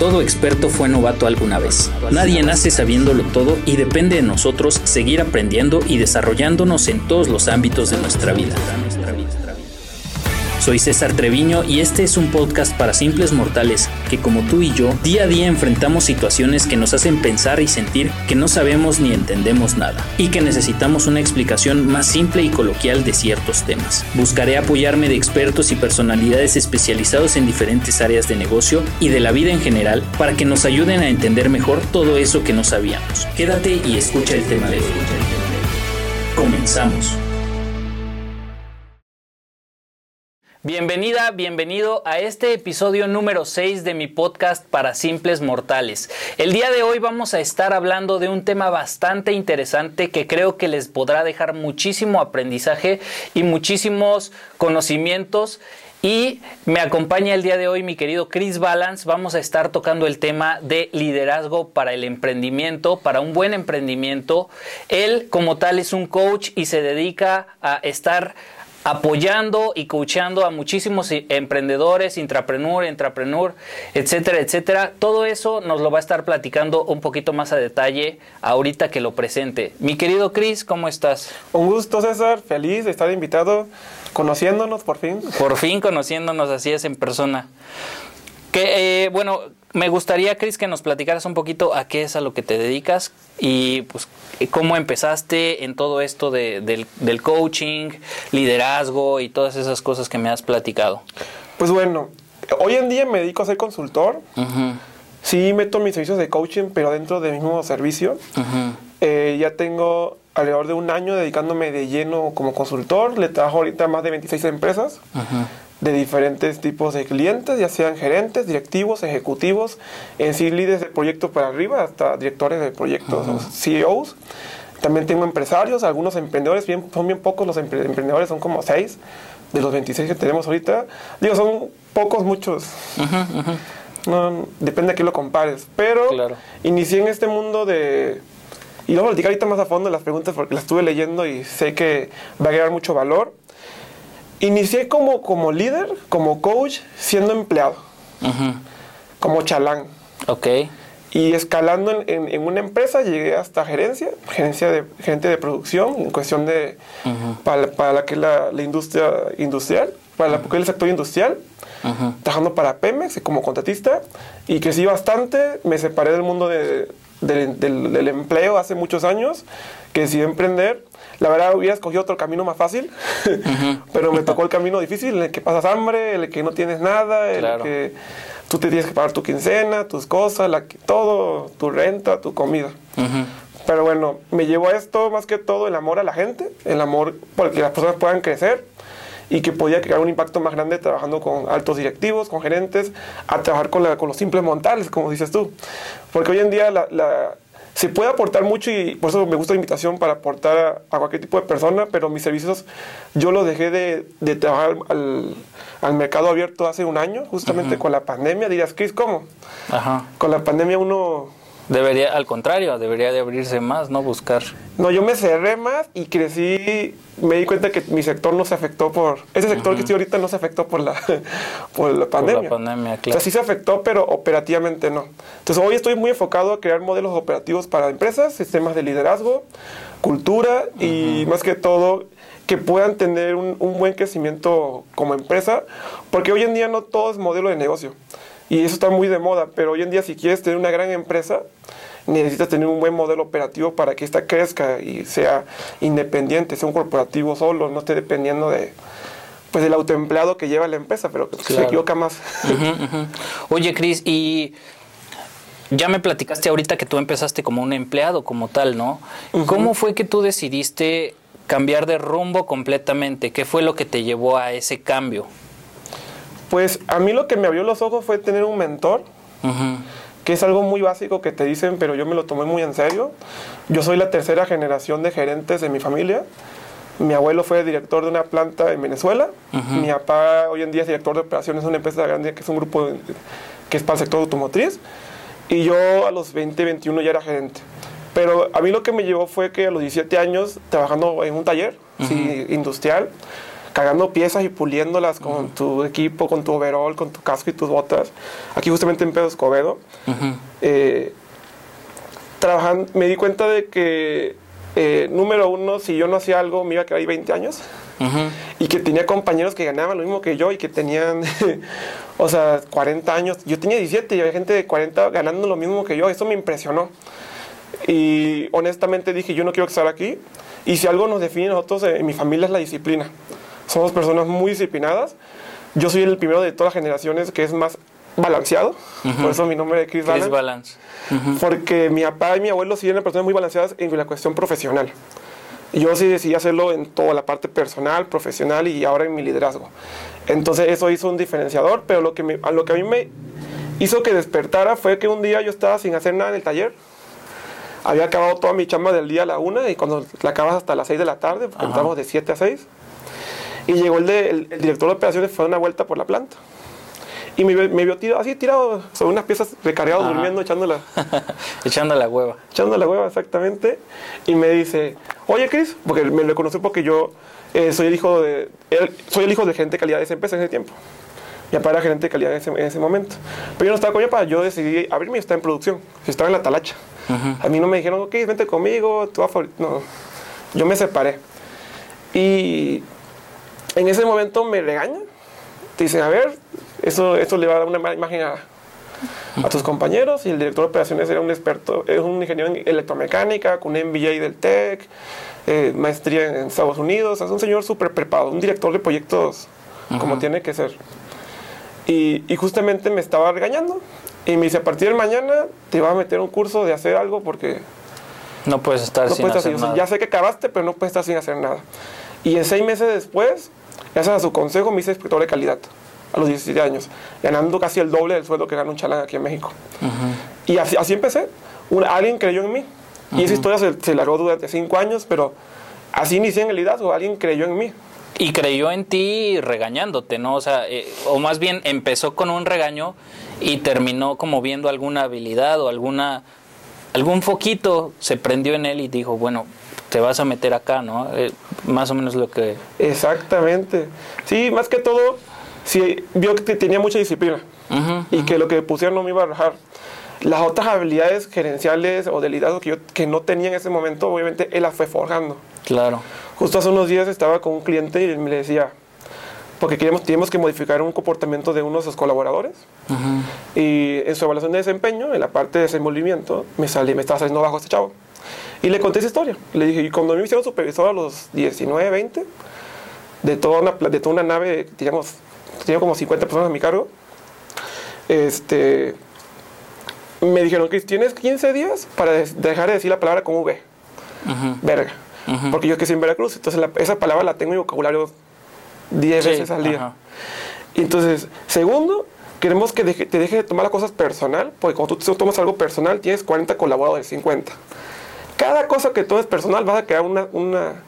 Todo experto fue novato alguna vez. Nadie nace sabiéndolo todo y depende de nosotros seguir aprendiendo y desarrollándonos en todos los ámbitos de nuestra vida. Soy César Treviño y este es un podcast para simples mortales que como tú y yo día a día enfrentamos situaciones que nos hacen pensar y sentir que no sabemos ni entendemos nada y que necesitamos una explicación más simple y coloquial de ciertos temas. Buscaré apoyarme de expertos y personalidades especializados en diferentes áreas de negocio y de la vida en general para que nos ayuden a entender mejor todo eso que no sabíamos. Quédate y escucha el tema de hoy. Comenzamos. Bienvenida, bienvenido a este episodio número 6 de mi podcast para simples mortales. El día de hoy vamos a estar hablando de un tema bastante interesante que creo que les podrá dejar muchísimo aprendizaje y muchísimos conocimientos. Y me acompaña el día de hoy mi querido Chris Balance. Vamos a estar tocando el tema de liderazgo para el emprendimiento, para un buen emprendimiento. Él como tal es un coach y se dedica a estar apoyando y coachando a muchísimos emprendedores, intrapreneur, intrapreneur, etcétera, etcétera. Todo eso nos lo va a estar platicando un poquito más a detalle ahorita que lo presente. Mi querido Chris, ¿cómo estás? Un gusto, César. Feliz de estar invitado, conociéndonos por fin. Por fin conociéndonos, así es en persona. Que, eh, bueno, me gustaría, Chris, que nos platicaras un poquito a qué es a lo que te dedicas y pues cómo empezaste en todo esto de, del, coaching, liderazgo y todas esas cosas que me has platicado. Pues bueno, hoy en día me dedico a ser consultor. Sí meto mis servicios de coaching, pero dentro del mismo servicio. Eh, ya tengo alrededor de un año dedicándome de lleno como consultor. Le trabajo ahorita a más de 26 empresas de diferentes tipos de clientes, ya sean gerentes, directivos, ejecutivos, en sí líderes de proyectos para arriba, hasta directores de proyectos, CEOs. También tengo empresarios, algunos emprendedores, bien, son bien pocos los emprendedores, son como seis de los 26 que tenemos ahorita. Digo, son pocos, muchos. No, depende a quién lo compares. Pero inicié en este mundo de... Y luego platicar ahorita más a fondo las preguntas porque las estuve leyendo y sé que va a agregar mucho valor. Inicié como, como líder, como coach, siendo empleado. Como chalán. Ok. Y escalando en, una empresa llegué hasta gerencia, gerencia de gente de producción, en cuestión de para, para, la que la, la industria industrial, para la, el sector industrial, trabajando para Pemex como contratista y crecí bastante, me separé del mundo de, del, del, empleo hace muchos años, que decidí emprender la verdad hubiera escogido otro camino más fácil, pero me tocó el camino difícil, en el que pasas hambre, en el que no tienes nada, en el que tú te tienes que pagar tu quincena, tus cosas, la, todo, tu renta, tu comida. Pero bueno, me llevó a esto más que todo el amor a la gente, el amor porque las personas puedan crecer y que podía crear un impacto más grande trabajando con altos directivos, con gerentes, a trabajar con, la, con los simples montales, como dices tú. Porque hoy en día la, se puede aportar mucho y por eso me gusta la invitación para aportar a, cualquier tipo de persona, pero mis servicios yo los dejé de, de trabajar al, al, mercado abierto hace un año, justamente con la pandemia. Dirías, Chris, ¿cómo? Ajá. Con la pandemia uno Debería, al contrario, debería de abrirse más, ¿no? Buscar. No, yo me cerré más y crecí, me di cuenta que mi sector no se afectó por, ese sector que estoy ahorita no se afectó por la, por la pandemia. Por la pandemia, claro. O sea, sí se afectó, pero operativamente no. Entonces hoy estoy muy enfocado a crear modelos operativos para empresas, sistemas de liderazgo, cultura y más que todo que puedan tener un, un buen crecimiento como empresa, porque hoy en día no todo es modelo de negocio. Y eso está muy de moda, pero hoy en día si quieres tener una gran empresa, necesitas tener un buen modelo operativo para que ésta crezca y sea independiente, sea un corporativo solo, no esté dependiendo de pues del autoempleado que lleva la empresa, pero se equivoca más. Oye, Cris, y ya me platicaste ahorita que tú empezaste como un empleado como tal, ¿no? ¿Cómo fue que tú decidiste cambiar de rumbo completamente? ¿Qué fue lo que te llevó a ese cambio? Pues a mí lo que me abrió los ojos fue tener un mentor, que es algo muy básico que te dicen, pero yo me lo tomé muy en serio. Yo soy la tercera generación de gerentes de mi familia. Mi abuelo fue director de una planta en Venezuela. Mi papá hoy en día es director de operaciones de una empresa grande que es un grupo que es para el sector automotriz. Y yo a los 20, 21 ya era gerente. Pero a mí lo que me llevó fue que a los 17 años, trabajando en un taller industrial, cargando piezas y puliéndolas con tu equipo, con tu overall, con tu casco y tus botas. Aquí justamente en Pedro Escobedo. Eh, trabajando, me di cuenta de que, eh, número uno, si yo no hacía algo, me iba a quedar ahí 20 años. Y que tenía compañeros que ganaban lo mismo que yo y que tenían, o sea, 40 años. Yo tenía 17 y había gente de 40 ganando lo mismo que yo. Eso me impresionó. Y honestamente dije, yo no quiero estar aquí. Y si algo nos define a nosotros en mi familia es la disciplina. Somos personas muy disciplinadas. Yo soy el primero de todas las generaciones que es más balanceado. Por eso mi nombre es Chris, Chris Balance. Porque mi papá y mi abuelo sí eran personas muy balanceadas en la cuestión profesional. Yo sí decidí hacerlo en toda la parte personal, profesional y ahora en mi liderazgo. Entonces eso hizo un diferenciador, pero lo que, me, lo que a mí me hizo que despertara fue que un día yo estaba sin hacer nada en el taller. Había acabado toda mi chamba del día a la una y cuando la acabas hasta las 6 de la tarde, porque entramos de 7 a 6. Y llegó el, de, el, director de operaciones, fue a una vuelta por la planta. Y me, me vio tirado, así tirado sobre unas piezas recargado, durmiendo, echándola. echando la hueva. Echando la hueva, exactamente. Y me dice, oye, Chris, porque me lo conocí porque yo eh, soy, el hijo de, soy el hijo de gerente de calidad de esa empresa en ese tiempo. Mi papá era gerente de calidad en ese, en ese momento. Pero yo no estaba con mi papá, yo decidí abrirme y estar en producción. Estaba en la talacha. A mí no me dijeron, ok, vente conmigo, tú vas No, yo me separé. Y en ese momento me regañan. Te dicen, a ver, eso, eso le va a dar una mala imagen a, a tus compañeros. Y el director de operaciones era un experto, es un ingeniero en electromecánica, con un MBA del TEC, eh, maestría en Estados Unidos. Es un señor súper preparado, un director de proyectos como tiene que ser. Y, y, justamente me estaba regañando. Y me dice, a partir de mañana te va a meter un curso de hacer algo porque... No puedes estar no sin puedes hacer estar, nada. Ya sé que acabaste, pero no puedes estar sin hacer nada. Y en seis meses después, gracias a su consejo, me hice inspector de calidad a los 17 años, ganando casi el doble del sueldo que gana un chalán aquí en México. Y así, así empecé. Un, alguien creyó en mí. Y esa historia se, se largó durante cinco años, pero así inicié en el liderazgo. Alguien creyó en mí. Y creyó en ti regañándote, ¿no? O sea, eh, o más bien empezó con un regaño y terminó como viendo alguna habilidad o alguna algún foquito se prendió en él y dijo, bueno, te vas a meter acá, ¿no? Eh, más o menos lo que... Exactamente. Sí, más que todo, sí, vio que tenía mucha disciplina Uh -huh, y que lo que pusieron no me iba a rajar. Las otras habilidades gerenciales o de liderazgo que yo que no tenía en ese momento, obviamente él las fue forjando. Claro. Justo hace unos días estaba con un cliente y me decía, porque queríamos, teníamos que modificar un comportamiento de uno de sus colaboradores. Uh -huh. Y en su evaluación de desempeño, en la parte de desenvolvimiento, me, salí, me estaba saliendo bajo este chavo. Y le conté esa historia. Le dije, y cuando me hicieron supervisor a los 19, 20, de toda una, de toda una nave, digamos, tenía como 50 personas a mi cargo, este, me dijeron que tienes 15 días para dejar de decir la palabra con V. Uh -huh. Verga. Uh -huh. Porque yo que soy en Veracruz, entonces la, esa palabra la tengo en mi vocabulario 10 sí, veces al día. Ajá. Entonces, segundo, queremos que deje, te dejes de tomar las cosas personal, porque cuando tú tomas algo personal, tienes 40 colaboradores, 50. Cada cosa que tomes personal vas a crear una, una,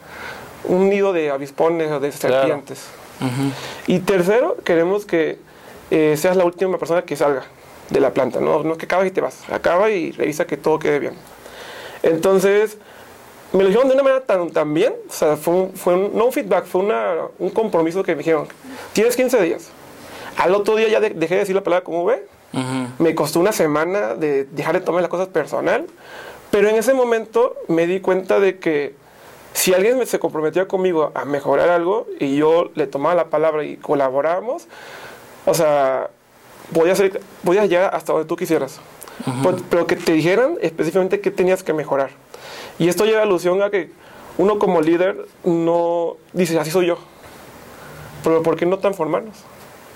un nido de avispones o de serpientes. Claro. Uh -huh. Y tercero, queremos que eh, seas la última persona que salga de la planta, no, no es que acabas y te vas, acaba y revisa que todo quede bien. Entonces, me lo dijeron de una manera tan, tan bien, o sea, fue, un, fue un, no un feedback, fue una, un compromiso que me dijeron, tienes 15 días. Al otro día ya de, dejé de decir la palabra como ve, uh -huh. me costó una semana de dejar de tomar las cosas personal, pero en ese momento me di cuenta de que si alguien me, se comprometía conmigo a mejorar algo y yo le tomaba la palabra y colaboramos, o sea, podías, ser, podías llegar hasta donde tú quisieras. Uh -huh. pero, pero que te dijeran específicamente qué tenías que mejorar. Y esto lleva alusión a que uno como líder no dice, así soy yo. Pero ¿por qué no transformarnos?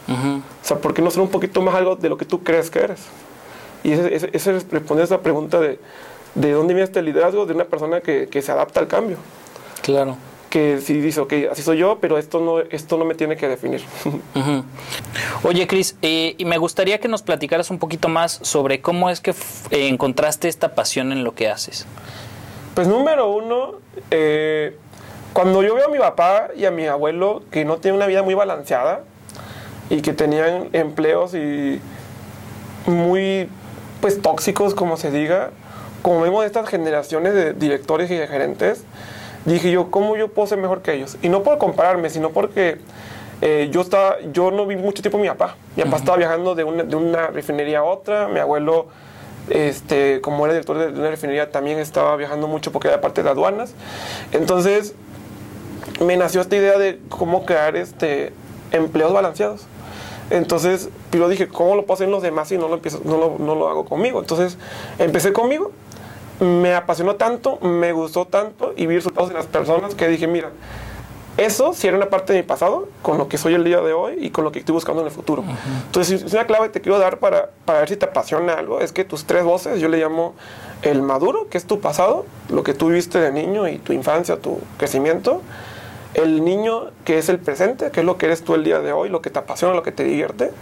Uh -huh. O sea, ¿por qué no ser un poquito más algo de lo que tú crees que eres? Y ese, ese, ese responde a esa pregunta de, de dónde viene este liderazgo de una persona que, que se adapta al cambio. Claro que si dice, ok, así soy yo, pero esto no, esto no me tiene que definir. Uh -huh. Oye, Cris, eh, y me gustaría que nos platicaras un poquito más sobre cómo es que eh, encontraste esta pasión en lo que haces. Pues número uno, eh, cuando yo veo a mi papá y a mi abuelo que no tienen una vida muy balanceada y que tenían empleos y muy pues tóxicos, como se diga, como vemos estas generaciones de directores y de gerentes, dije yo, ¿cómo yo puedo ser mejor que ellos? Y no por compararme, sino porque eh, yo, estaba, yo no vi mucho tiempo mi papá. Mi papá estaba viajando de una, de una refinería a otra, mi abuelo, este, como era director de una refinería, también estaba viajando mucho porque era parte de aduanas. Entonces, me nació esta idea de cómo crear este, empleos balanceados. Entonces, yo dije, ¿cómo lo puedo hacer en los demás si no lo, empiezo, no lo, no lo hago conmigo? Entonces, empecé conmigo, me apasionó tanto, me gustó tanto y vi resultados en las personas que dije, mira, eso sí era una parte de mi pasado, con lo que soy el día de hoy y con lo que estoy buscando en el futuro. Entonces, es una clave que te quiero dar para, para ver si te apasiona algo, es que tus tres voces, yo le llamo el maduro, que es tu pasado, lo que tú viste de niño y tu infancia, tu crecimiento, el niño que es el presente, que es lo que eres tú el día de hoy, lo que te apasiona, lo que te divierte,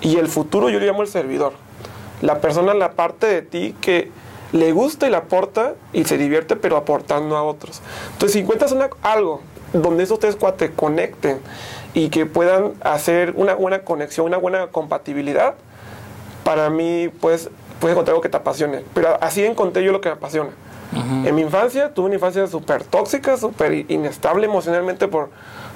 y el futuro yo le llamo el servidor, la persona, la parte de ti que le gusta y le aporta y se divierte, pero aportando a otros. Entonces, si encuentras algo donde esos tres cuates conecten y que puedan hacer una buena conexión, una buena compatibilidad, para mí, pues, puedes encontrar algo que te apasione. Pero así encontré yo lo que me apasiona. En mi infancia tuve una infancia súper tóxica, súper inestable emocionalmente por,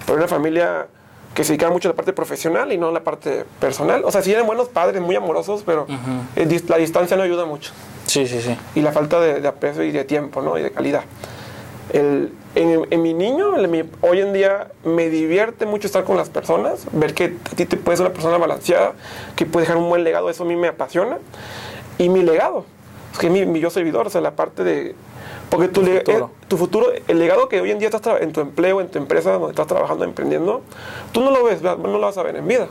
por una familia que se dedicaba mucho a la parte profesional y no a la parte personal. O sea, sí eran buenos padres, muy amorosos, pero la distancia no ayuda mucho. Sí, sí, sí. Y la falta de, de aprecio y de tiempo, ¿no? Y de calidad. El, en, en, mi niño, en mi, hoy en día me divierte mucho estar con las personas, ver que a ti te puedes ser una persona balanceada, que puedes dejar un buen legado, eso a mí me apasiona. Y mi legado, es que mi, mi yo servidor, o sea, la parte de... Porque tu, futuro. Eh, tu futuro, el legado que hoy en día estás en tu empleo, en tu empresa donde estás trabajando, emprendiendo, tú no lo ves, no lo vas a ver en vida.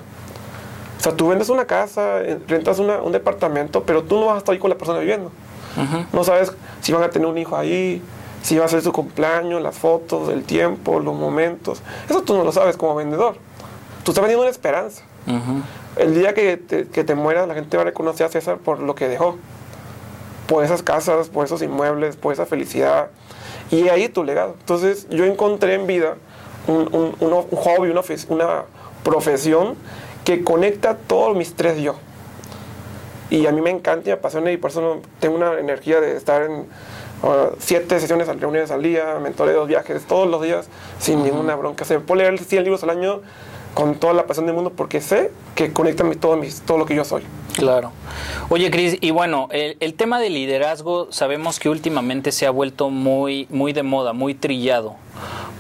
O sea, tú vendes una casa, rentas una, un departamento, pero tú no vas a estar ahí con la persona viviendo. Uh -huh. No sabes si van a tener un hijo ahí, si va a ser su cumpleaños, las fotos, el tiempo, los momentos. Eso tú no lo sabes como vendedor. Tú estás vendiendo una esperanza. Uh -huh. El día que te, que te mueras, la gente va a reconocer a César por lo que dejó. Por esas casas, por esos inmuebles, por esa felicidad. Y ahí tu legado. Entonces yo encontré en vida un, un, un, un hobby, una, una profesión que conecta todos mis tres yo. Y a mí me encanta y me apasiona y por eso tengo una energía de estar en uh, siete sesiones, reuniones al día, mentoreos, viajes todos los días sin uh -huh. ninguna bronca. Se puedo leer 100 libros al año con toda la pasión del mundo porque sé que conecta todo, mis, todo lo que yo soy. Claro. Oye, Cris, y bueno, el, el, tema del liderazgo sabemos que últimamente se ha vuelto muy, muy de moda, muy trillado.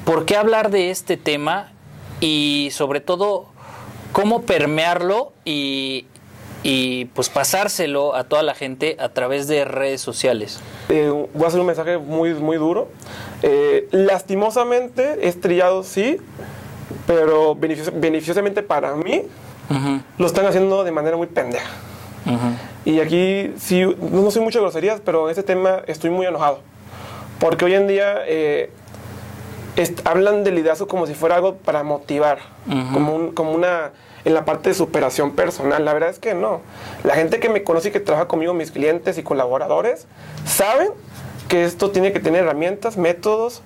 ¿Por qué hablar de este tema y sobre todo cómo permearlo y, y pues pasárselo a toda la gente a través de redes sociales? Eh, voy a hacer un mensaje muy, muy duro. Eh, lastimosamente, estrellado sí, pero benefici beneficiosamente para mí, uh -huh. lo están haciendo de manera muy pendeja. Uh -huh. Y aquí sí, no soy mucho de groserías, pero en este tema estoy muy enojado. Porque hoy en día eh, hablan del liderazgo como si fuera algo para motivar, uh -huh. como, un, como una en la parte de superación personal. La verdad es que no. La gente que me conoce y que trabaja conmigo, mis clientes y colaboradores, saben que esto tiene que tener herramientas, métodos,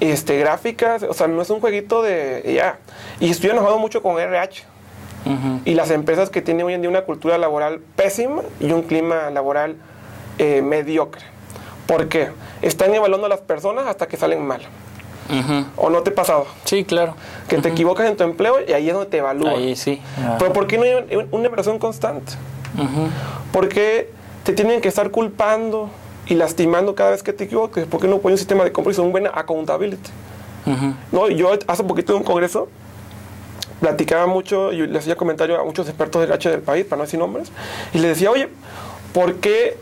este, gráficas. O sea, no es un jueguito de ya. Y estoy enojado mucho con RH. Uh -huh. Y las empresas que tienen hoy en día una cultura laboral pésima y un clima laboral eh, mediocre. ¿Por qué? Están evaluando a las personas hasta que salen mal. Uh -huh. ¿O no te ha pasado? Sí, claro. Que uh -huh. te equivocas en tu empleo y ahí es donde te evalúan. Ahí sí. Uh Pero ¿por qué no hay una evaluación constante? ¿Por qué te tienen que estar culpando y lastimando cada vez que te equivoques? ¿Por qué no pones un sistema de compromiso, un buen accountability? No, yo hace poquito en un congreso platicaba mucho y le hacía comentario a muchos expertos de gacha del país, para no decir nombres, y le decía, oye, ¿por qué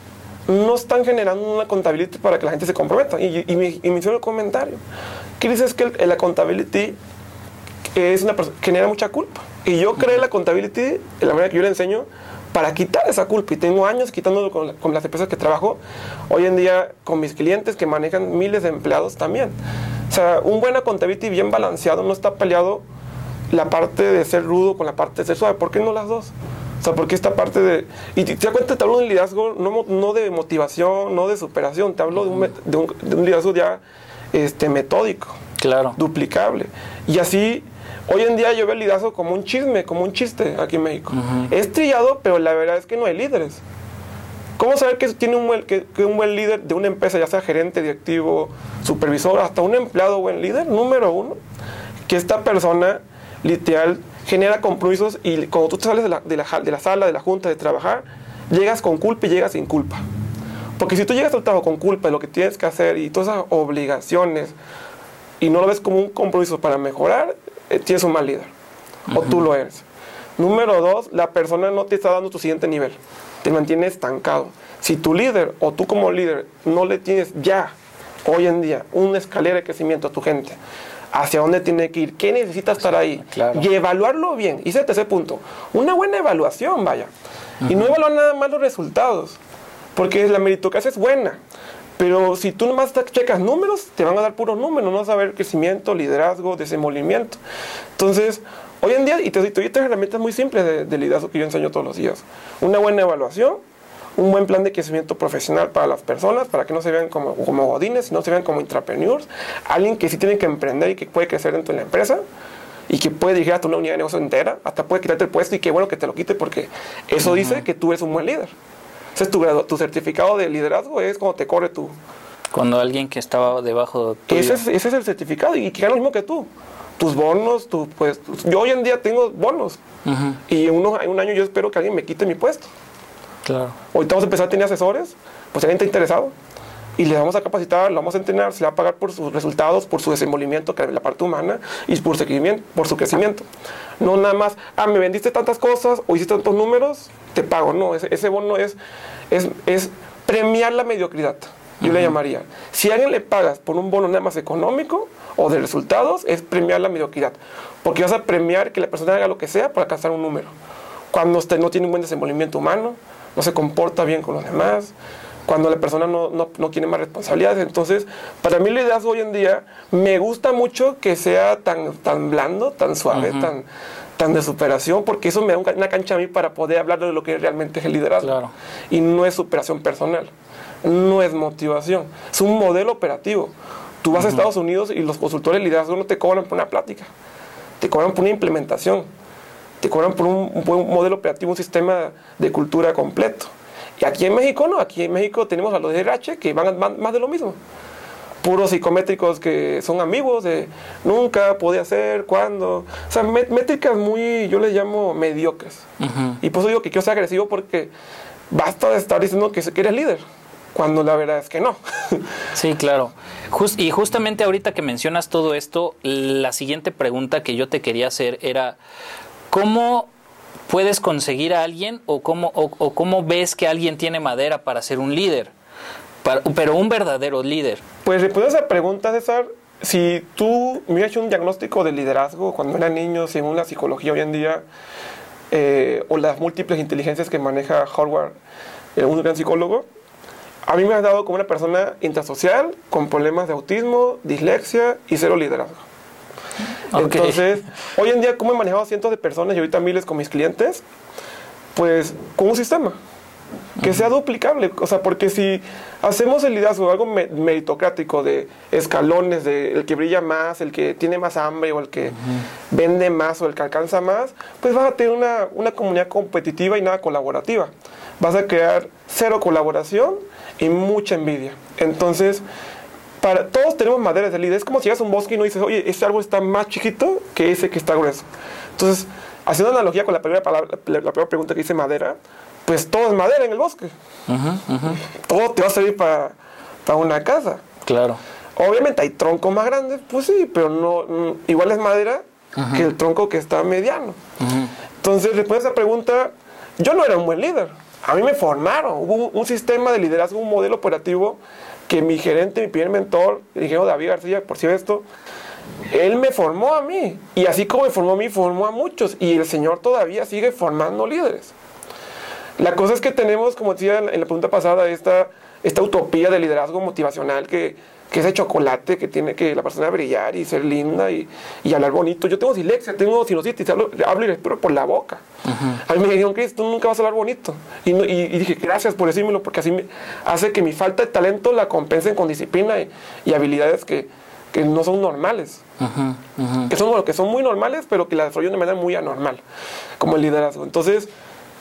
no están generando una contabilidad para que la gente se comprometa. Y, y, me, y me hicieron el comentario. ¿Qué dices que el, la contabilidad es una genera mucha culpa? Y yo creé la de la manera que yo le enseño, para quitar esa culpa. Y tengo años quitándolo con, con, las empresas que trabajo. Hoy en día con mis clientes que manejan miles de empleados también. O sea, un buena contabilidad bien balanceado no está peleado la parte de ser rudo con la parte de ser suave. ¿Por qué no las dos? O sea, porque esta parte de... Y te, te das cuenta, te hablo de un liderazgo no, no de motivación, no de superación, te hablo de un, de un, de un liderazgo ya este, metódico. Claro. Duplicable. Y así, hoy en día yo veo el liderazgo como un chisme, como un chiste aquí en México. Uh -huh. Es trillado, pero la verdad es que no hay líderes. ¿Cómo saber que, tiene un buen, que, que un buen líder de una empresa, ya sea gerente, directivo, supervisor, hasta un empleado buen líder? Número uno, que esta persona literal genera compromisos y cuando tú sales de la, de la, de la sala, de la junta, de trabajar, llegas con culpa y llegas sin culpa. Porque si tú llegas al trabajo con culpa de lo que tienes que hacer y todas esas obligaciones y no lo ves como un compromiso para mejorar, eh, tienes un mal líder. O tú lo eres. Número dos, la persona no te está dando tu siguiente nivel. Te mantiene estancado. Si tu líder o tú como líder no le tienes ya, hoy en día, una escalera de crecimiento a tu gente, hacia dónde tiene que ir, qué necesita estar ahí, Claro. y evaluarlo bien. Y ese tercer punto. Una buena evaluación, vaya. Y no evaluar nada más los resultados, porque la meritocracia es buena. Pero si tú nomás checas números, te van a dar puros números, no vas a ver crecimiento, liderazgo, desenvolvimiento. Entonces, hoy en día, y te doy tres herramientas muy simples de, de liderazgo que yo enseño todos los días. Una buena evaluación, un buen plan de crecimiento profesional para las personas, para que no se vean como, como godines, sino se vean como intrapreneurs, alguien que sí tiene que emprender y que puede crecer dentro de la empresa y que puede dirigir hasta una unidad de negocio entera, hasta puede quitarte el puesto y qué bueno que te lo quite porque eso dice que tú eres un buen líder. Ese es tu, grado- tu certificado de liderazgo, es cuando te corre tu... Cuando alguien que estaba debajo tuyo. Ese es, ese es el certificado y que gana lo mismo que tú. Tus bonos, tu, pues, yo hoy en día tengo bonos y en, uno- en un año yo espero que alguien me quite mi puesto. Claro. Ahorita vamos a empezar a tener asesores, pues si alguien está interesado. Y le vamos a capacitar, lo vamos a entrenar, se le va a pagar por sus resultados, por su desenvolvimiento, que es la parte humana, y por su crecimiento. Por su crecimiento. No nada más, ah, me vendiste tantas cosas o hiciste tantos números, te pago. No, ese, ese bono es, es, es premiar la mediocridad, yo le llamaría. Si a alguien le pagas por un bono nada más económico o de resultados, es premiar la mediocridad. Porque vas a premiar que la persona haga lo que sea para alcanzar un número cuando usted no tiene un buen desenvolvimiento humano, no se comporta bien con los demás, cuando la persona no, no, no tiene más responsabilidades. Entonces, para mí el liderazgo hoy en día me gusta mucho que sea tan, tan blando, tan suave, tan, tan de superación, porque eso me da una cancha a mí para poder hablar de lo que realmente es el liderazgo. Claro. Y no es superación personal, no es motivación, es un modelo operativo. Tú vas a Estados Unidos y los consultores de liderazgo no te cobran por una plática, te cobran por una implementación te cobran por un, un buen modelo operativo, un sistema de cultura completo. Y aquí en México no, aquí en México tenemos a los de RH que van, más de lo mismo. Puros psicométricos que son amigos de nunca, podía hacer, cuándo. O sea, mé- métricas muy, yo les llamo mediocres. Y por eso digo que quiero ser agresivo porque basta de estar diciendo que, que eres líder, cuando la verdad es que no. Sí, claro. Y justamente ahorita que mencionas todo esto, la siguiente pregunta que yo te quería hacer era, ¿cómo puedes conseguir a alguien o cómo, o, o cómo ves que alguien tiene madera para ser un líder? Para- pero un verdadero líder. Pues respondiendo a esa pregunta, César, si tú me hubieras hecho un diagnóstico de liderazgo cuando era niño, según la psicología hoy en día, eh, o las múltiples inteligencias que maneja Howard, eh, un gran psicólogo, a mí me has dado como una persona intrasocial, con problemas de autismo, dislexia y cero liderazgo. Entonces, hoy en día, como he manejado a cientos de personas y ahorita miles con mis clientes, pues con un sistema que sea duplicable. O sea, porque si hacemos el liderazgo algo me- meritocrático de escalones, de el que brilla más, el que tiene más hambre o el que vende más o el que alcanza más, pues vas a tener una, una comunidad competitiva y nada colaborativa. Vas a crear cero colaboración y mucha envidia. Entonces, para, todos tenemos maderas de líder. Es como si llegas a un bosque y no dices, oye, ese árbol está más chiquito que ese que está grueso. Entonces, haciendo analogía con la primera, palabra, la, la primera pregunta que dice madera, pues todo es madera en el bosque. Ujú, ujú. Todo te va a servir para, para una casa. Claro. Obviamente hay troncos más grandes, pues sí, pero no mm, igual es madera que el tronco que está mediano. Entonces, después de esa pregunta, yo no era un buen líder. A mí me formaron. Hubo un, un sistema de liderazgo, un modelo operativo que mi gerente, mi primer mentor, el ingeniero David García, por si esto, él me formó a mí. Y así como me formó a mí, formó a muchos. Y el Señor todavía sigue formando líderes. La cosa es que tenemos, como decía en la pregunta pasada, esta, esta utopía de liderazgo motivacional que, que es de chocolate, que tiene que la persona brillar y ser linda y, y hablar bonito. Yo tengo dislexia, tengo sinusitis, hablo, hablo y respiro por la boca. A mí me dijeron, Chris, tú nunca vas a hablar bonito. Y, no- y- y dije, gracias por decírmelo, porque así me- hace que mi falta de talento la compensen con disciplina y, habilidades que, que no son normales que son, bueno, que son muy normales, pero que la desarrollan de manera muy anormal, como el liderazgo. Entonces,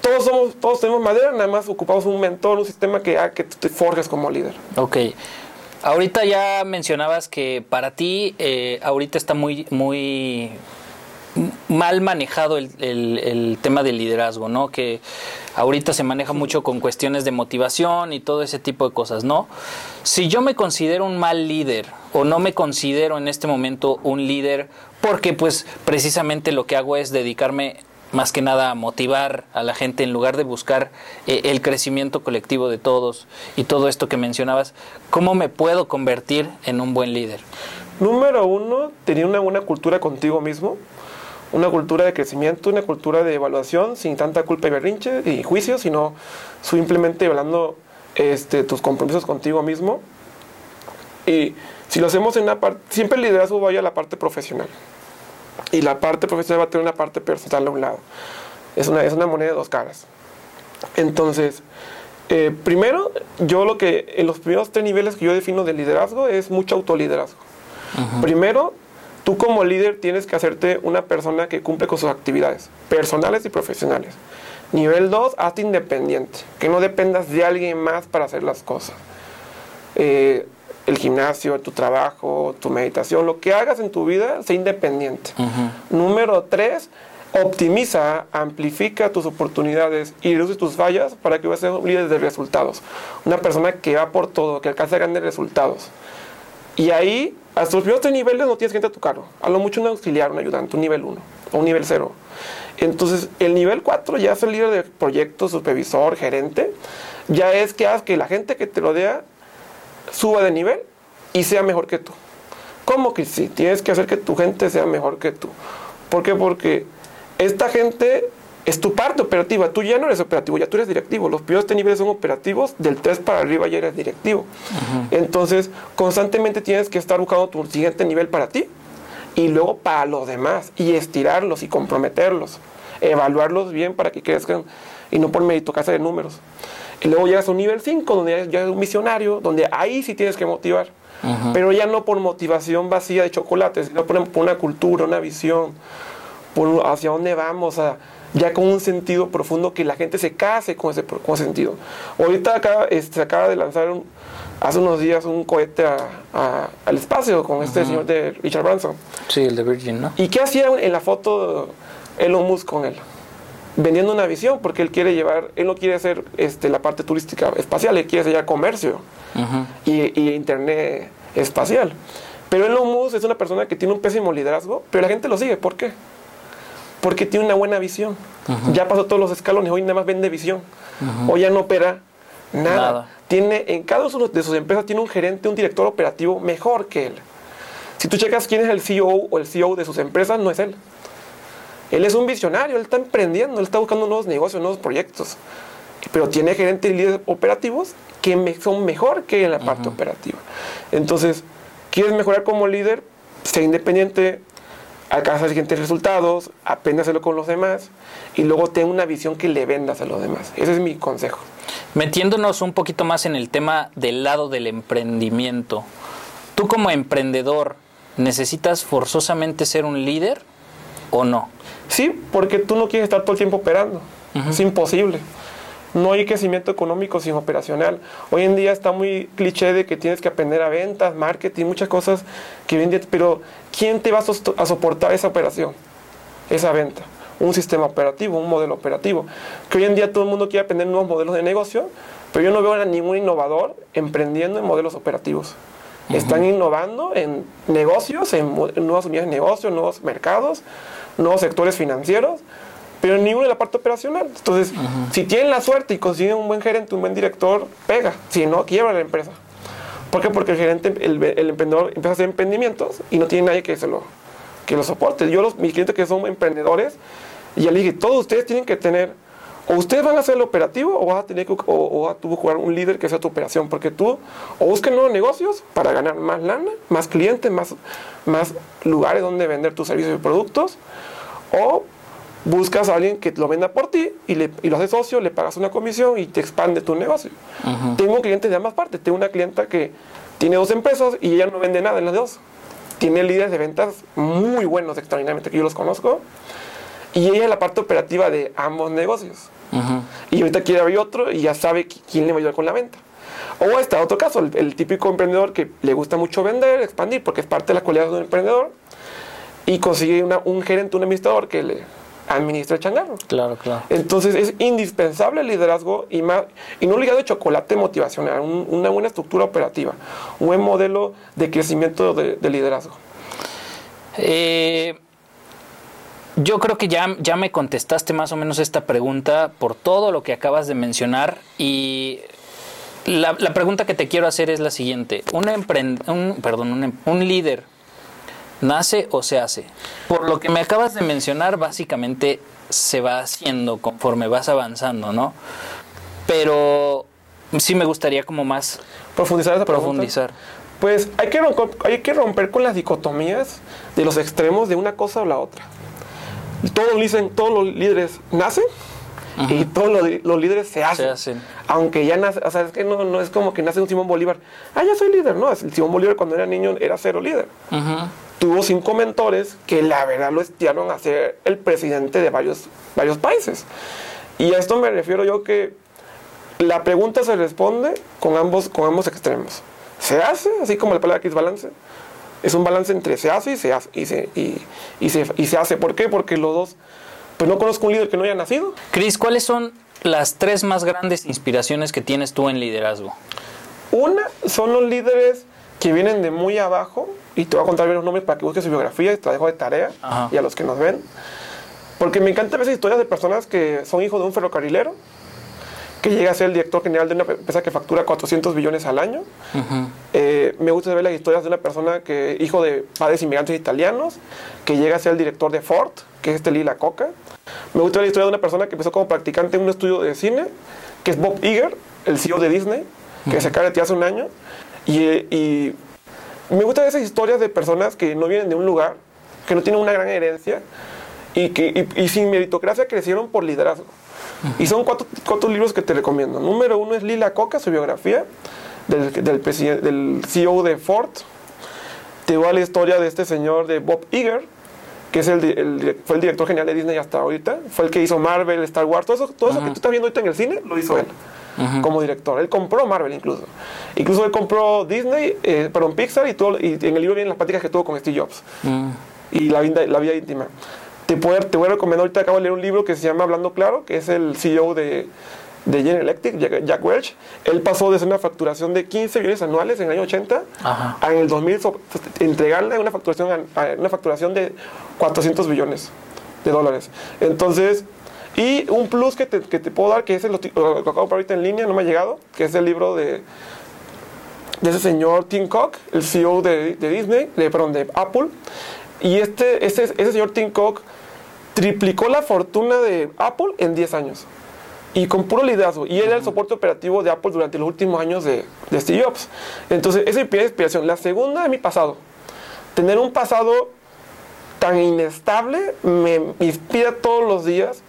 todos, somos, todos tenemos madera, nada más ocupamos un mentor, un sistema que haga que te forjes como líder. Ok. Ahorita ya mencionabas que para ti eh, ahorita está muy, muy mal manejado el, el, tema del liderazgo, ¿no? Que ahorita se maneja mucho con cuestiones de motivación y todo ese tipo de cosas, ¿no? Si yo me considero un mal líder o no me considero en este momento un líder porque pues precisamente lo que hago es dedicarme más que nada motivar a la gente en lugar de buscar eh, el crecimiento colectivo de todos y todo esto que mencionabas, ¿cómo me puedo convertir en un buen líder? Número uno, tener una buena cultura contigo mismo, una cultura de crecimiento, una cultura de evaluación sin tanta culpa y berrinche y juicio, sino simplemente hablando este, tus compromisos contigo mismo. Y si lo hacemos en una parte, siempre el liderazgo vaya a la parte profesional. Y la parte profesional va a tener una parte personal a un lado. Es una, es una moneda de dos caras. Entonces, eh, primero, yo lo que en los primeros tres niveles que yo defino de liderazgo es mucho autoliderazgo. Primero, tú como líder tienes que hacerte una persona que cumple con sus actividades, personales y profesionales. Nivel 2, hazte independiente, que no dependas de alguien más para hacer las cosas. Eh, el gimnasio, tu trabajo, tu meditación, lo que hagas en tu vida, sé independiente. Número tres, optimiza, amplifica tus oportunidades y reduce tus fallas para que seas un líder de resultados. Una persona que va por todo, que alcanza grandes resultados. Y ahí, hasta los primeros tres niveles no tienes gente a tu cargo. A lo mucho un auxiliar, un ayudante, un nivel 1 o un nivel 0. Entonces, el nivel 4 ya es el líder de proyecto, supervisor, gerente. Ya es que hagas que la gente que te rodea suba de nivel y sea mejor que tú. ¿Cómo que sí? Tienes que hacer que tu gente sea mejor que tú. ¿Por qué? Porque esta gente es tu parte operativa. Tú ya no eres operativo, ya tú eres directivo. Los primeros tres niveles son operativos, del 3 para arriba ya eres directivo. Entonces, constantemente tienes que estar buscando tu siguiente nivel para ti y luego para los demás y estirarlos y comprometerlos, evaluarlos bien para que crezcan y no por meritocracia de números. Y luego llegas a un nivel 5, donde ya eres un misionario, donde ahí sí tienes que motivar. Pero ya no por motivación vacía de chocolate, sino por, una cultura, una visión, por hacia dónde vamos, ya con un sentido profundo que la gente se case con ese, con sentido. Ahorita acá, este, se acaba de lanzar hace unos días un cohete al espacio con este señor de Richard Branson. Sí, el de Virgin, ¿no? ¿Y qué hacía en la foto Elon Musk con él? Vendiendo una visión, porque él quiere llevar, él no quiere hacer este, la parte turística espacial, él quiere hacer comercio y, internet espacial. Pero Elon Musk es una persona que tiene un pésimo liderazgo, pero la gente lo sigue. ¿Por qué? Porque tiene una buena visión. Ya pasó todos los escalones, hoy nada más vende visión. Hoy ya no opera nada. Tiene, en cada una de sus empresas tiene un gerente, un director operativo mejor que él. Si tú checas quién es el CEO o el CEO de sus empresas, no es él. Él es un visionario, él está emprendiendo, él está buscando nuevos negocios, nuevos proyectos. Pero tiene gerentes y líderes operativos que son mejor que en la parte operativa. Entonces, ¿quieres mejorar como líder? Sé independiente, alcanza siguientes resultados, apréndaselo con los demás y luego ten una visión que le vendas a los demás. Ese es mi consejo. Metiéndonos un poquito más en el tema del lado del emprendimiento, tú como emprendedor, ¿necesitas forzosamente ser un líder o no? Sí, porque tú no quieres estar todo el tiempo operando. Es imposible. No hay crecimiento económico sin operacional. Hoy en día está muy cliché de que tienes que aprender a ventas, marketing, muchas cosas que hoy pero ¿quién te va a, soportar esa operación? Esa venta. Un sistema operativo, un modelo operativo. Que hoy en día todo el mundo quiere aprender nuevos modelos de negocio, pero yo no veo a ningún innovador emprendiendo en modelos operativos. Están innovando en negocios, en, nuevas unidades de negocio, nuevos mercados, nuevos sectores financieros, pero ninguno en la parte operacional. Entonces, si tienen la suerte y consiguen un buen gerente, un buen director, pega. Si no, quiebra la empresa. ¿Por qué? Porque el gerente, el, emprendedor empieza a hacer emprendimientos y no tiene nadie que, se lo, que lo soporte. Yo, los, mis clientes que son emprendedores, ya le dije, todos ustedes tienen que tener, o ustedes van a hacer el operativo o vas a tener que, o, a jugar un líder que sea tu operación, porque tú o busques nuevos negocios para ganar más lana, más clientes, más, más lugares donde vender tus servicios y productos, o buscas a alguien que lo venda por ti y, le, y lo haces socio, le pagas una comisión y te expande tu negocio. Tengo clientes de ambas partes. Tengo una clienta que tiene dos empresas y ella no vende nada en las dos. Tiene líderes de ventas muy buenos extraordinariamente, que yo los conozco. Y ella es la parte operativa de ambos negocios. Y ahorita quiere abrir otro y ya sabe quién le va a ayudar con la venta. O está otro caso, el, típico emprendedor que le gusta mucho vender, expandir, porque es parte de la cualidad de un emprendedor, y consigue un gerente, un administrador que le administra el changarro. Claro, claro. Entonces es indispensable el liderazgo y, más, y no ligado de chocolate motivacional, una buena estructura operativa, un buen modelo de crecimiento de, liderazgo. Eh, yo creo que ya, ya me contestaste más o menos esta pregunta por todo lo que acabas de mencionar y la, pregunta que te quiero hacer es la siguiente. Un, un, perdón, em-, un, líder nace o se hace. Por lo que me acabas de mencionar, básicamente se va haciendo conforme vas avanzando, ¿no? Pero sí me gustaría como más profundizar esa profundizar. Pues hay que, hay que romper con las dicotomías de los extremos de una cosa o la otra. Todos dicen, todos los líderes nacen y todos los, líderes se hacen. Aunque ya nace, o sea, es que no, no, es como que nace un Simón Bolívar. Ah, ya soy líder. No, el Simón Bolívar cuando era niño era cero líder. Tuvo cinco mentores que la verdad lo estiaron a ser el presidente de varios, varios países. Y a esto me refiero yo que la pregunta se responde con ambos, con ambos extremos. Se hace, así como la palabra que es balance. Es un balance entre se hace y se hace. Y se, y se, y se hace. ¿Por qué? Porque los dos pues no conozco un líder que no haya nacido. Cris, ¿cuáles son las tres más grandes inspiraciones que tienes tú en liderazgo? Una son los líderes que vienen de muy abajo, y te voy a contar bien los nombres para que busques su biografía y te la dejo de tarea, y a los que nos ven. Porque me encanta ver historias de personas que son hijos de un ferrocarrilero, que llega a ser el director general de una empresa que factura 400 billones al año. Eh, me gusta ver las historias de una persona que, hijo de padres inmigrantes italianos, que llega a ser el director de Ford, que es este Lila Coca. Me gusta ver la historia de una persona que empezó como practicante en un estudio de cine, que es Bob Iger, el CEO de Disney, que se acaba de hace un año. Y, me gusta ver esas historias de personas que no vienen de un lugar, que no tienen una gran herencia y que y sin meritocracia crecieron por liderazgo. Y son cuatro, cuatro, libros que te recomiendo. Número uno es Lila Coca, su biografía del, del, del CEO de Ford. Te va la historia de este señor de Bob Iger, que es el, fue el director general de Disney hasta ahorita. Fue el que hizo Marvel, Star Wars, todo eso, todo eso que tú estás viendo ahorita en el cine, lo hizo él. como director. Él compró Marvel incluso. Incluso él compró Disney, eh, perdón, Pixar y, todo, y en el libro vienen las prácticas que tuvo con Steve Jobs. Y la vida, la vida íntima. Te, te voy a recomendar, ahorita acabo de leer un libro que se llama Hablando Claro, que es el CEO de, de General Electric, Jack Welch. Él pasó de ser una facturación de 15 billones anuales en el año 80 a en el 2000 entregarle una facturación, una facturación de 400 billones de dólares. Entonces, y un plus que te, que te puedo dar, que es el, lo que acabo de ahorita en línea, no me ha llegado, que es el libro de, de ese señor Tim Cook, el CEO de, de Disney, de, perdón, de Apple. Y este, este, ese señor Tim Cook triplicó la fortuna de Apple en 10 años. Y con puro liderazgo. Y él era el soporte operativo de Apple durante los últimos años de, de Steve Jobs. Entonces, esa es mi primera inspiración. La segunda es mi pasado. Tener un pasado tan inestable me inspira todos los días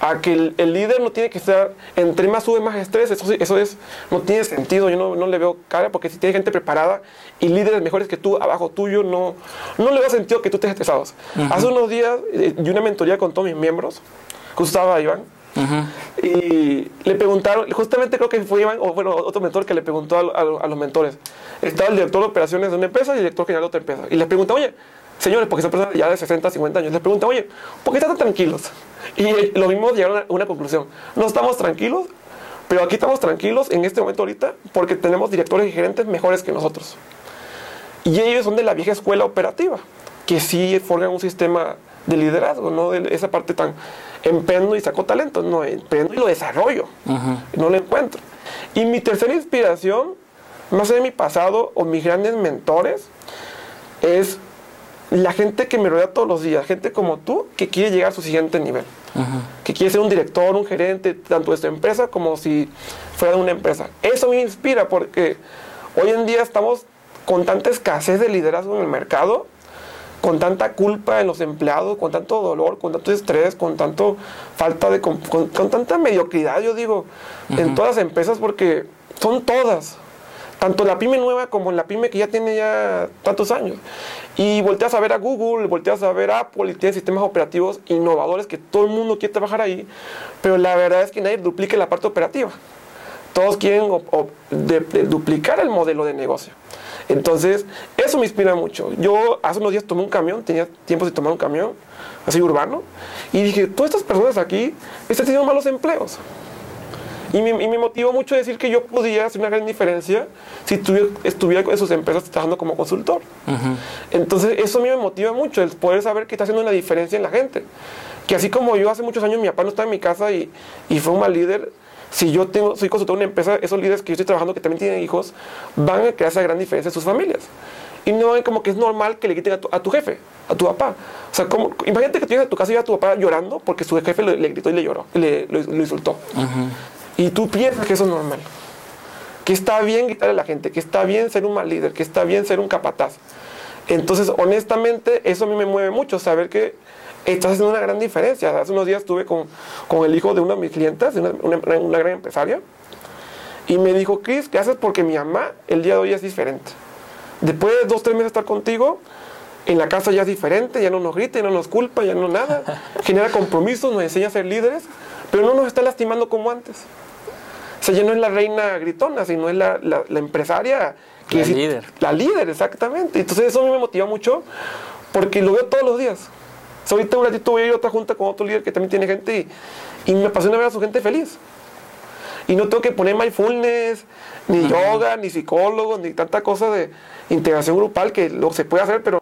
a que el, líder no tiene que estar, entre más sube más estrés, eso, eso es, no tiene sentido, yo no, no, le veo cara, porque si tiene gente preparada y líderes mejores que tú abajo tuyo, no, no le veo sentido que tú estés estresado. Hace unos días, eh, y una mentoría con todos mis miembros, justo estaba Iván, y le preguntaron, justamente creo que fue Iván, o bueno, otro mentor que le preguntó a, a, los mentores, estaba el director de operaciones de una empresa y el director general de otra empresa, y les preguntó, oye, señores, porque son personas ya de 60, 50 años, les preguntan, oye, ¿por qué están tan tranquilos? Y lo mismo llegaron a una conclusión. No estamos tranquilos, pero aquí estamos tranquilos en este momento ahorita porque tenemos directores y gerentes mejores que nosotros. Y ellos son de la vieja escuela operativa, que sí forman un sistema de liderazgo, no de esa parte tan emprendo y saco talento, no, emprendo y lo desarrollo, no lo encuentro. Y mi tercera inspiración, más allá de mi pasado o mis grandes mentores, es la gente que me rodea todos los días, gente como tú, que quiere llegar a su siguiente nivel, que quiere ser un director, un gerente, tanto de esta empresa como si fuera de una empresa. Eso me inspira porque hoy en día estamos con tanta escasez de liderazgo en el mercado, con tanta culpa en los empleados, con tanto dolor, con tanto estrés, con tanto falta de con, tanta mediocridad, yo digo, en todas las empresas porque son todas tanto la pyme nueva como la pyme que ya tiene ya tantos años. Y volteas a ver a Google, volteas a ver a Apple y tiene sistemas operativos innovadores que todo el mundo quiere trabajar ahí, pero la verdad es que nadie duplique la parte operativa. Todos quieren duplicar el modelo de negocio. Entonces, eso me inspira mucho. Yo hace unos días tomé un camión, tenía tiempo de tomar un camión, así urbano, y dije, todas estas personas aquí están teniendo malos empleos. Y me, y me, motivó mucho decir que yo podía hacer una gran diferencia si estuviera con sus empresas trabajando como consultor. Entonces, eso a mí me motiva mucho, el poder saber que está haciendo una diferencia en la gente. Que así como yo hace muchos años, mi papá no estaba en mi casa y, y fue un mal líder, si yo tengo, soy consultor de una empresa, esos líderes que yo estoy trabajando que también tienen hijos, van a crear esa gran diferencia en sus familias. Y no ven como que es normal que le quiten a tu, jefe, a tu papá. O sea, como, imagínate que tú llegas a tu casa y a tu papá llorando porque su jefe le, gritó y le lloró, le, lo, insultó. Y tú piensas que eso es normal. Que está bien gritarle a la gente, que está bien ser un mal líder, que está bien ser un capataz. Entonces, honestamente, eso a mí me mueve mucho, saber que estás haciendo una gran diferencia. Hace unos días estuve con, con el hijo de una de mis clientes, una, una, una, gran empresaria, y me dijo, Chris, ¿qué haces? Porque mi mamá el día de hoy es diferente. Después de dos, tres meses de estar contigo, en la casa ya es diferente, ya no nos grita, ya no nos culpa, ya no nada. Genera compromisos, nos enseña a ser líderes, pero no nos está lastimando como antes. O sea, ya no es la reina gritona, sino es la, la, empresaria. Que la líder. La líder, exactamente. Entonces eso a mí me motiva mucho porque lo veo todos los días. ahorita un ratito voy a ir a otra junta con otro líder que también tiene gente y, me apasiona ver a su gente feliz. Y no tengo que poner mindfulness, ni yoga, ni psicólogo, ni tanta cosa de integración grupal que lo se puede hacer, pero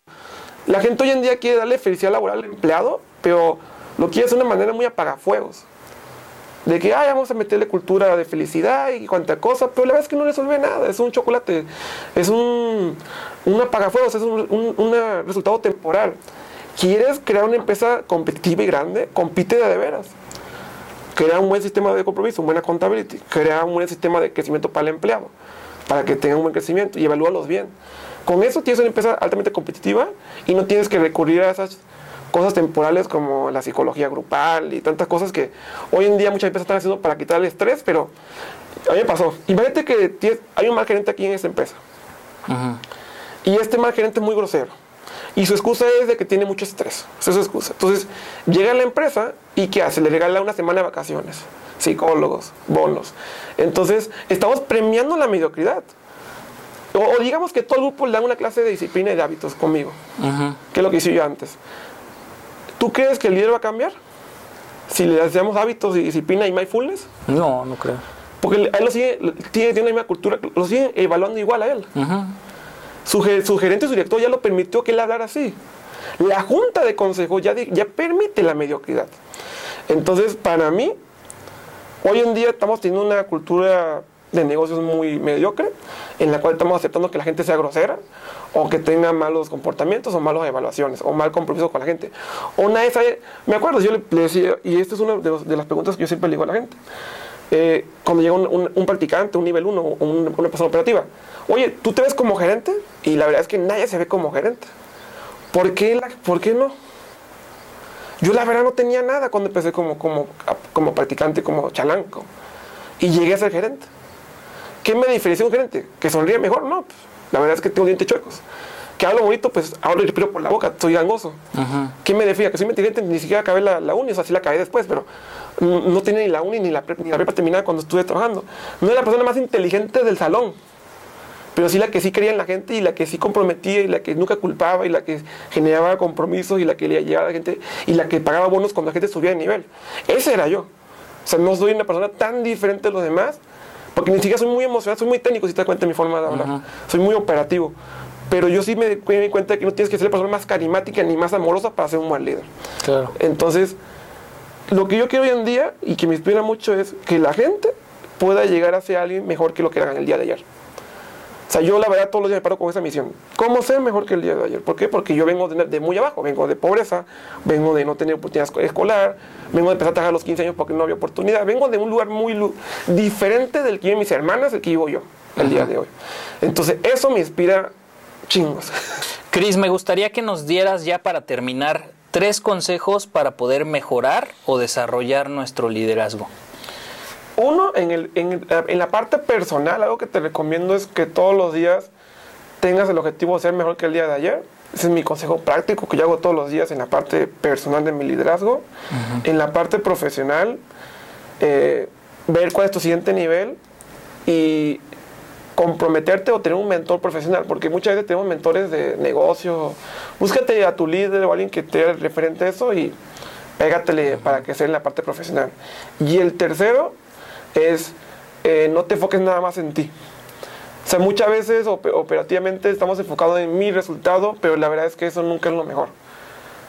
la gente hoy en día quiere darle felicidad laboral al empleado, pero lo quiere hacer de una manera muy apagafuegos de que Ay, vamos a meterle cultura de felicidad y cuanta cosa, pero la verdad es que no resuelve nada, es un chocolate, es un, un apagafuegos, es un, un, resultado temporal. ¿Quieres crear una empresa competitiva y grande? Compite de, de veras. Crea un buen sistema de compromiso, una buena contabilidad, crea un buen sistema de crecimiento para el empleado, para que tenga un buen crecimiento y evalúalos bien. Con eso tienes una empresa altamente competitiva y no tienes que recurrir a esas cosas temporales como la psicología grupal y tantas cosas que hoy en día muchas empresas están haciendo para quitar el estrés, pero a mí me pasó. Imagínate que hay un mal gerente aquí en esta empresa. Y este mal gerente es muy grosero. Y su excusa es de que tiene mucho estrés. Esa es su excusa. Entonces, llega a la empresa y ¿qué hace? Le regala una semana de vacaciones, psicólogos, bonos. Entonces, estamos premiando la mediocridad. O, digamos que todo el grupo le da una clase de disciplina y de hábitos conmigo, que es lo que hice yo antes. ¿Tú crees que el líder va a cambiar? Si le hacemos hábitos y disciplina y mindfulness. No, no creo. Porque él lo sigue, tiene, tiene la misma cultura, lo sigue evaluando igual a él. su, su, gerente, su director ya lo permitió que él hablara así. La junta de consejo ya, ya permite la mediocridad. Entonces, para mí, hoy en día estamos teniendo una cultura de negocios muy mediocre, en la cual estamos aceptando que la gente sea grosera, o que tenga malos comportamientos, o malas evaluaciones, o mal compromiso con la gente. O nadie sabe, me acuerdo, yo le, decía, y esta es una de, las preguntas que yo siempre le digo a la gente, eh, cuando llega un, practicante, un nivel 1, una persona operativa, oye, ¿tú te ves como gerente? Y la verdad es que nadie se ve como gerente. ¿Por qué, ¿por qué no? Yo la verdad no tenía nada cuando empecé como, como practicante, como chalanco. Y llegué a ser gerente. ¿Qué me diferencia un gerente? ¿Que sonríe mejor? No, pues, la verdad es que tengo dientes chuecos. ¿Que hablo bonito? Pues hablo y respiro por la boca, soy gangoso. ¿Qué me define? Que soy inteligente, ni siquiera acabé la, la uni, o sea, sí la acabé después, pero no tenía ni la uni ni la, ni la prepa terminada cuando estuve trabajando. No era la persona más inteligente del salón, pero sí la que sí creía en la gente y la que sí comprometía y la que nunca culpaba y la que generaba compromisos y la que le llegaba a la gente y la que pagaba bonos cuando la gente subía de nivel. Ese era yo. O sea, no soy una persona tan diferente de los demás, porque ni siquiera soy muy emocional, soy muy técnico, si te das cuenta de mi forma de hablar. Soy muy operativo. Pero yo sí me di cuenta de que no tienes que ser la persona más carismática ni más amorosa para ser un buen líder. Claro. Entonces, lo que yo quiero hoy en día y que me inspira mucho es que la gente pueda llegar a ser alguien mejor que lo que eran el día de ayer. O sea, yo la verdad todos los días me paro con esa misión. ¿Cómo ser mejor que el día de ayer? ¿Por qué? Porque yo vengo de, de muy abajo, vengo de pobreza, vengo de no tener oportunidad escolar, vengo de empezar a trabajar a los 15 años porque no había oportunidad, vengo de un lugar muy diferente del que viven mis hermanas, el que vivo yo el día de hoy. Entonces, eso me inspira chingos. Cris, me gustaría que nos dieras ya para terminar tres consejos para poder mejorar o desarrollar nuestro liderazgo. Uno, en, el, en, en, la parte personal, algo que te recomiendo es que todos los días tengas el objetivo de ser mejor que el día de ayer. Ese es mi consejo práctico que yo hago todos los días en la parte personal de mi liderazgo. En la parte profesional, eh, ver cuál es tu siguiente nivel y comprometerte o tener un mentor profesional, porque muchas veces tenemos mentores de negocio. Búscate a tu líder o alguien que te referente a eso y pégatele para que sea en la parte profesional. Y el tercero es eh, no te enfoques nada más en ti. O sea, muchas veces operativamente estamos enfocados en mi resultado, pero la verdad es que eso nunca es lo mejor.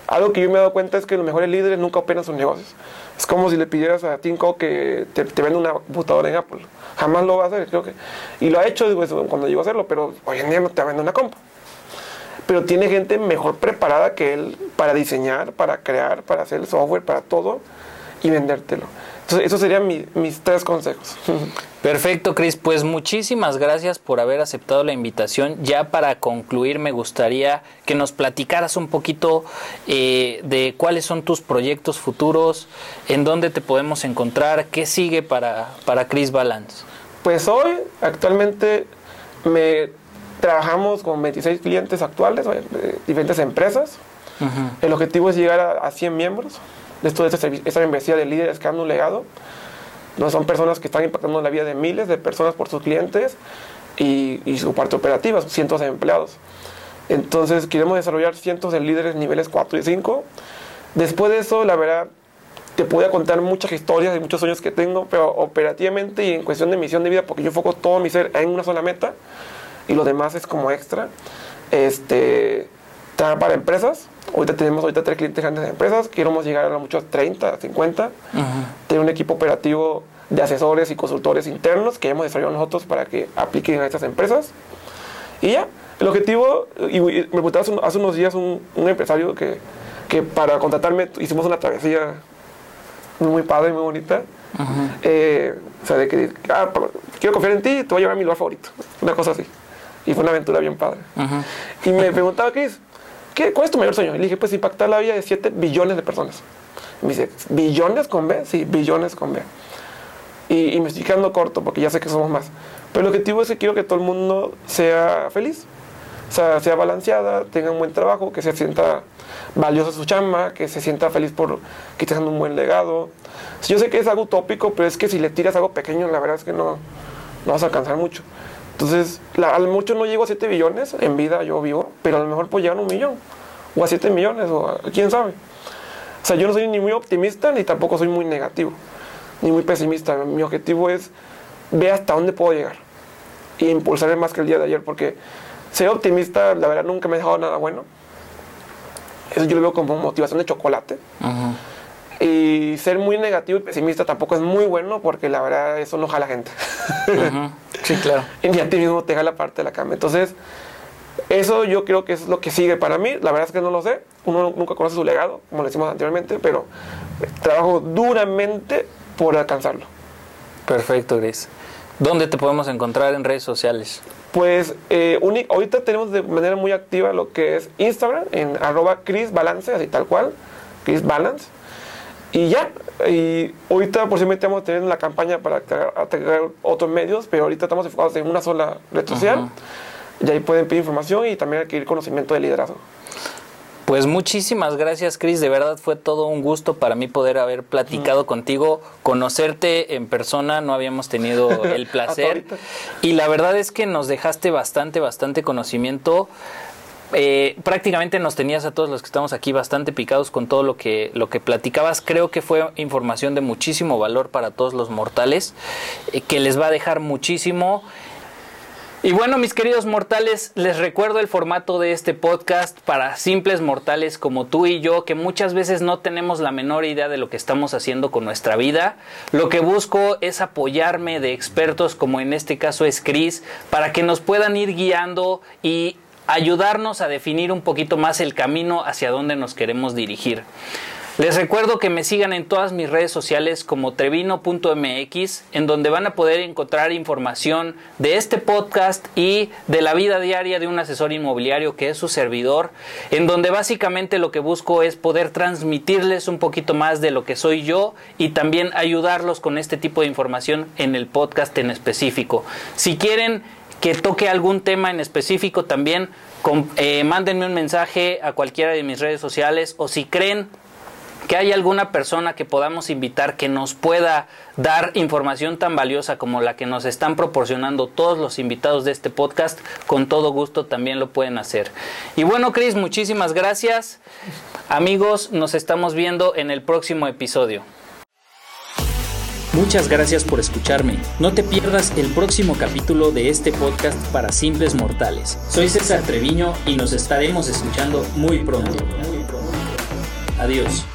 Algo que yo me he dado cuenta es que los mejores líderes nunca operan sus negocios. Es como si le pidieras a Cook que te, te venda una computadora en Apple. Jamás lo va a hacer, creo que. Y lo ha hecho cuando llegó a hacerlo, pero hoy en día no te vende una compu. Pero tiene gente mejor preparada que él para diseñar, para crear, para hacer el software, para todo y vendértelo. Entonces, esos serían mis tres consejos. Perfecto, Cris. Pues muchísimas gracias por haber aceptado la invitación. Ya para concluir, me gustaría que nos platicaras un poquito eh, de cuáles son tus proyectos futuros, en dónde te podemos encontrar, qué sigue para, para Cris Balance. Pues hoy, actualmente, me trabajamos con 26 clientes actuales, diferentes empresas. El objetivo es llegar a, a 100 miembros de esta, esta membresía de líderes que han un legado. No son personas que están impactando la vida de miles de personas por sus clientes y, su parte operativa, cientos de empleados. Entonces queremos desarrollar cientos de líderes niveles 4 y 5. Después de eso, la verdad, te puedo contar muchas historias y muchos sueños que tengo, pero operativamente y en cuestión de misión de vida, porque yo enfoco todo mi ser en una sola meta y lo demás es como extra. Este, trabajar para empresas. Ahorita tenemos ahorita tres clientes grandes de empresas. Queremos llegar a lo mucho 30, 50. Tener un equipo operativo de asesores y consultores internos que hemos desarrollado nosotros para que apliquen a estas empresas. Y ya, el objetivo, y me preguntaba hace unos días un, empresario que, que, para contratarme hicimos una travesía muy padre, muy bonita. Eh, o sea, de que ah, quiero confiar en ti, te voy a llevar a mi lugar favorito. Una cosa así. Y fue una aventura bien padre. Y me preguntaba, ¿qué es? ¿Qué, ¿cuál es tu mayor sueño? Y le dije, pues impactar la vida de 7 billones de personas. me dice, ¿billones con B? Sí, billones con B. Y, me estoy quedando corto porque ya sé que somos más. Pero el objetivo es que quiero que todo el mundo sea feliz. O sea, sea balanceada, tenga un buen trabajo, que se sienta valiosa su chamba, que se sienta feliz por que esté dando un buen legado. Yo sé que es algo utópico, pero es que si le tiras algo pequeño, la verdad es que no, no vas a alcanzar mucho. Entonces, a lo mucho no llego a 7 billones en vida, yo vivo, pero a lo mejor puedo llegar a un millón, o a 7 millones, o a, quién sabe. O sea, yo no soy ni muy optimista, ni tampoco soy muy negativo, ni muy pesimista. Mi objetivo es ver hasta dónde puedo llegar y impulsarme más que el día de ayer, porque ser optimista, la verdad, nunca me ha dejado nada bueno. Eso yo lo veo como motivación de chocolate. Y ser muy negativo y pesimista tampoco es muy bueno porque la verdad eso no jala gente. Sí, claro. y a ti mismo te jala parte de la cama. Entonces, eso yo creo que es lo que sigue para mí. La verdad es que no lo sé. Uno nunca conoce su legado, como le decimos anteriormente, pero trabajo duramente por alcanzarlo. Perfecto, Gris. ¿Dónde te podemos encontrar en redes sociales? Pues eh, ahorita tenemos de manera muy activa lo que es Instagram, en arroba Chris Balance, así tal cual, Chris Balance. Y ya, y ahorita posiblemente vamos a tener la campaña para agregar otros medios, pero ahorita estamos enfocados en una sola red social. Y ahí pueden pedir información y también adquirir conocimiento de liderazgo. Pues muchísimas gracias, Cris. De verdad fue todo un gusto para mí poder haber platicado contigo, conocerte en persona. No habíamos tenido el placer. y la verdad es que nos dejaste bastante, bastante conocimiento. Eh, prácticamente nos tenías a todos los que estamos aquí bastante picados con todo lo que, lo que platicabas. Creo que fue información de muchísimo valor para todos los mortales, eh, que les va a dejar muchísimo. Y bueno, mis queridos mortales, les recuerdo el formato de este podcast para simples mortales como tú y yo, que muchas veces no tenemos la menor idea de lo que estamos haciendo con nuestra vida. Lo que busco es apoyarme de expertos como en este caso es Chris, para que nos puedan ir guiando y ayudarnos a definir un poquito más el camino hacia donde nos queremos dirigir. Les recuerdo que me sigan en todas mis redes sociales como trevino.mx, en donde van a poder encontrar información de este podcast y de la vida diaria de un asesor inmobiliario que es su servidor, en donde básicamente lo que busco es poder transmitirles un poquito más de lo que soy yo y también ayudarlos con este tipo de información en el podcast en específico. Si quieren que toque algún tema en específico también, eh, mándenme un mensaje a cualquiera de mis redes sociales o si creen que hay alguna persona que podamos invitar que nos pueda dar información tan valiosa como la que nos están proporcionando todos los invitados de este podcast, con todo gusto también lo pueden hacer. Y bueno, Cris, muchísimas gracias. Amigos, nos estamos viendo en el próximo episodio. Muchas gracias por escucharme. No te pierdas el próximo capítulo de este podcast para simples mortales. Soy César Treviño y nos estaremos escuchando muy pronto. Adiós.